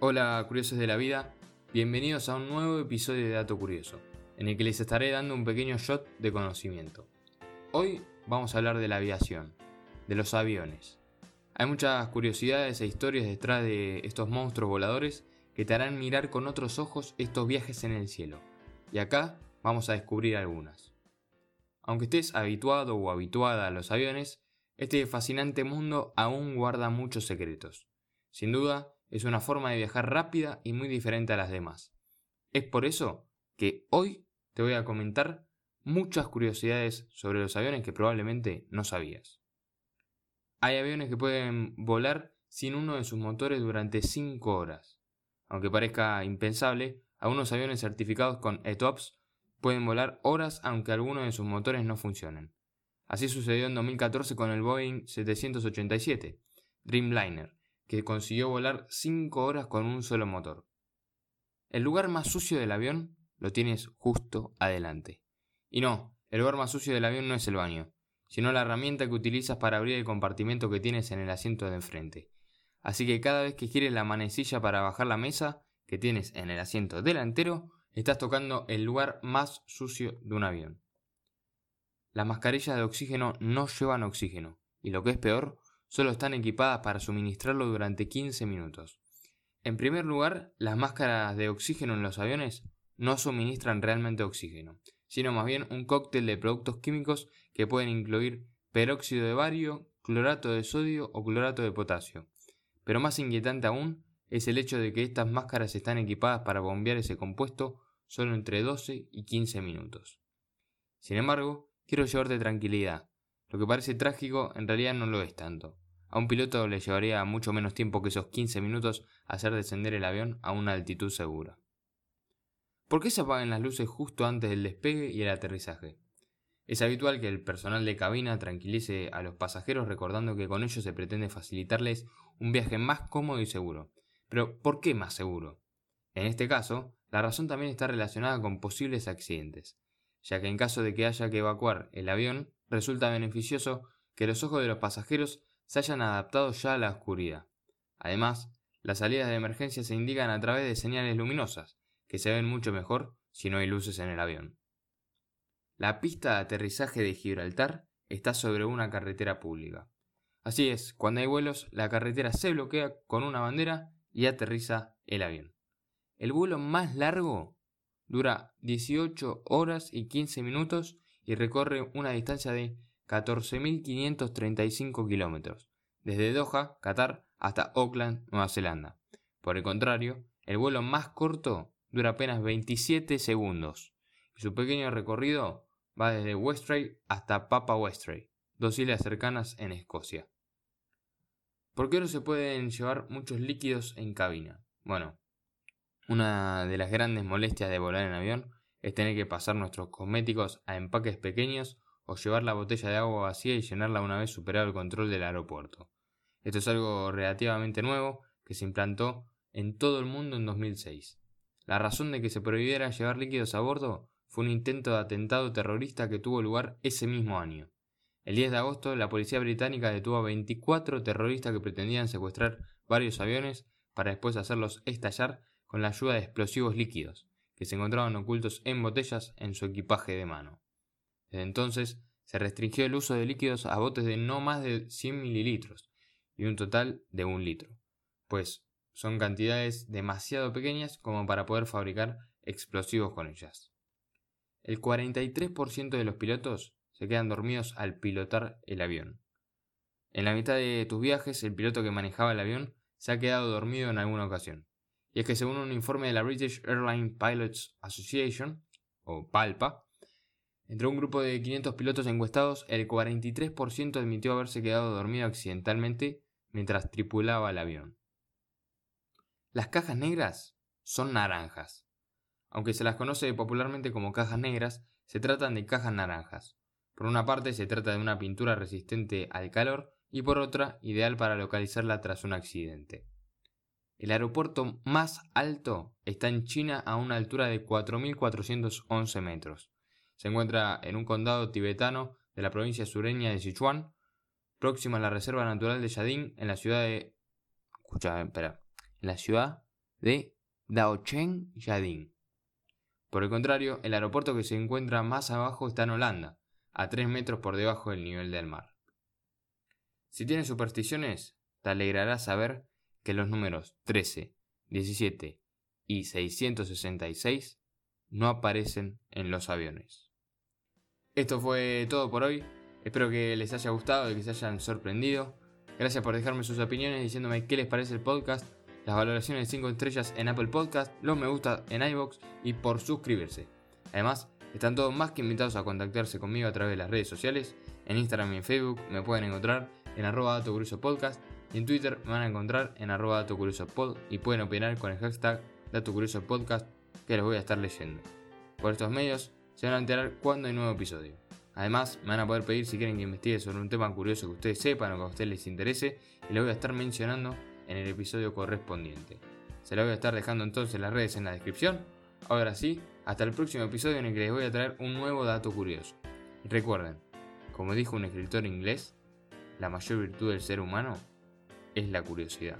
Hola curiosos de la vida, bienvenidos a un nuevo episodio de Dato Curioso, en el que les estaré dando un pequeño shot de conocimiento. Hoy vamos a hablar de la aviación, de los aviones. Hay muchas curiosidades e historias detrás de estos monstruos voladores que te harán mirar con otros ojos estos viajes en el cielo. Y acá vamos a descubrir algunas. Aunque estés habituado o habituada a los aviones, este fascinante mundo aún guarda muchos secretos. Sin duda, es una forma de viajar rápida y muy diferente a las demás. Es por eso que hoy te voy a comentar muchas curiosidades sobre los aviones que probablemente no sabías. Hay aviones que pueden volar sin uno de sus motores durante 5 horas. Aunque parezca impensable, algunos aviones certificados con ETOPS pueden volar horas aunque algunos de sus motores no funcionen. Así sucedió en 2014 con el Boeing 787 Dreamliner, que consiguió volar 5 horas con un solo motor. El lugar más sucio del avión lo tienes justo adelante. Y no, el lugar más sucio del avión no es el baño, sino la herramienta que utilizas para abrir el compartimento que tienes en el asiento de enfrente. Así que cada vez que quieres la manecilla para bajar la mesa que tienes en el asiento delantero, estás tocando el lugar más sucio de un avión. Las mascarillas de oxígeno no llevan oxígeno, y lo que es peor, solo están equipadas para suministrarlo durante 15 minutos. En primer lugar, las máscaras de oxígeno en los aviones no suministran realmente oxígeno, sino más bien un cóctel de productos químicos que pueden incluir peróxido de bario, clorato de sodio o clorato de potasio. Pero más inquietante aún es el hecho de que estas máscaras están equipadas para bombear ese compuesto solo entre 12 y 15 minutos. Sin embargo, Quiero llevarte tranquilidad. Lo que parece trágico en realidad no lo es tanto. A un piloto le llevaría mucho menos tiempo que esos 15 minutos hacer descender el avión a una altitud segura. ¿Por qué se apagan las luces justo antes del despegue y el aterrizaje? Es habitual que el personal de cabina tranquilice a los pasajeros recordando que con ello se pretende facilitarles un viaje más cómodo y seguro. Pero ¿por qué más seguro? En este caso, la razón también está relacionada con posibles accidentes ya que en caso de que haya que evacuar el avión, resulta beneficioso que los ojos de los pasajeros se hayan adaptado ya a la oscuridad. Además, las salidas de emergencia se indican a través de señales luminosas, que se ven mucho mejor si no hay luces en el avión. La pista de aterrizaje de Gibraltar está sobre una carretera pública. Así es, cuando hay vuelos, la carretera se bloquea con una bandera y aterriza el avión. El vuelo más largo Dura 18 horas y 15 minutos y recorre una distancia de 14.535 kilómetros, desde Doha, Qatar, hasta Auckland, Nueva Zelanda. Por el contrario, el vuelo más corto dura apenas 27 segundos y su pequeño recorrido va desde Westray hasta Papa Westray, dos islas cercanas en Escocia. ¿Por qué no se pueden llevar muchos líquidos en cabina? Bueno, una de las grandes molestias de volar en avión es tener que pasar nuestros cosméticos a empaques pequeños o llevar la botella de agua vacía y llenarla una vez superado el control del aeropuerto. Esto es algo relativamente nuevo que se implantó en todo el mundo en 2006. La razón de que se prohibiera llevar líquidos a bordo fue un intento de atentado terrorista que tuvo lugar ese mismo año. El 10 de agosto, la policía británica detuvo a 24 terroristas que pretendían secuestrar varios aviones para después hacerlos estallar con la ayuda de explosivos líquidos, que se encontraban ocultos en botellas en su equipaje de mano. Desde entonces se restringió el uso de líquidos a botes de no más de 100 mililitros y un total de un litro, pues son cantidades demasiado pequeñas como para poder fabricar explosivos con ellas. El 43% de los pilotos se quedan dormidos al pilotar el avión. En la mitad de tus viajes, el piloto que manejaba el avión se ha quedado dormido en alguna ocasión y es que según un informe de la British Airline Pilots Association, o PALPA, entre un grupo de 500 pilotos encuestados, el 43% admitió haberse quedado dormido accidentalmente mientras tripulaba el avión. Las cajas negras son naranjas. Aunque se las conoce popularmente como cajas negras, se tratan de cajas naranjas. Por una parte se trata de una pintura resistente al calor y por otra ideal para localizarla tras un accidente. El aeropuerto más alto está en China a una altura de 4.411 metros. Se encuentra en un condado tibetano de la provincia sureña de Sichuan, próxima a la Reserva Natural de Yadin, en la ciudad de... Escucha, espera. En la ciudad de Daocheng Yadin. Por el contrario, el aeropuerto que se encuentra más abajo está en Holanda, a 3 metros por debajo del nivel del mar. Si tienes supersticiones, te alegrará saber que los números 13, 17 y 666 no aparecen en los aviones. Esto fue todo por hoy. Espero que les haya gustado y que se hayan sorprendido. Gracias por dejarme sus opiniones diciéndome qué les parece el podcast, las valoraciones de 5 estrellas en Apple Podcast, los me gusta en iBox y por suscribirse. Además, están todos más que invitados a contactarse conmigo a través de las redes sociales. En Instagram y en Facebook me pueden encontrar en arroba podcast y en Twitter me van a encontrar en arroba y pueden opinar con el hashtag dato curioso podcast que les voy a estar leyendo. Por estos medios se van a enterar cuando hay nuevo episodio. Además, me van a poder pedir si quieren que investigue sobre un tema curioso que ustedes sepan o que a ustedes les interese y lo voy a estar mencionando en el episodio correspondiente. Se lo voy a estar dejando entonces las redes en la descripción. Ahora sí, hasta el próximo episodio en el que les voy a traer un nuevo dato curioso. Recuerden, como dijo un escritor inglés, la mayor virtud del ser humano es la curiosidad.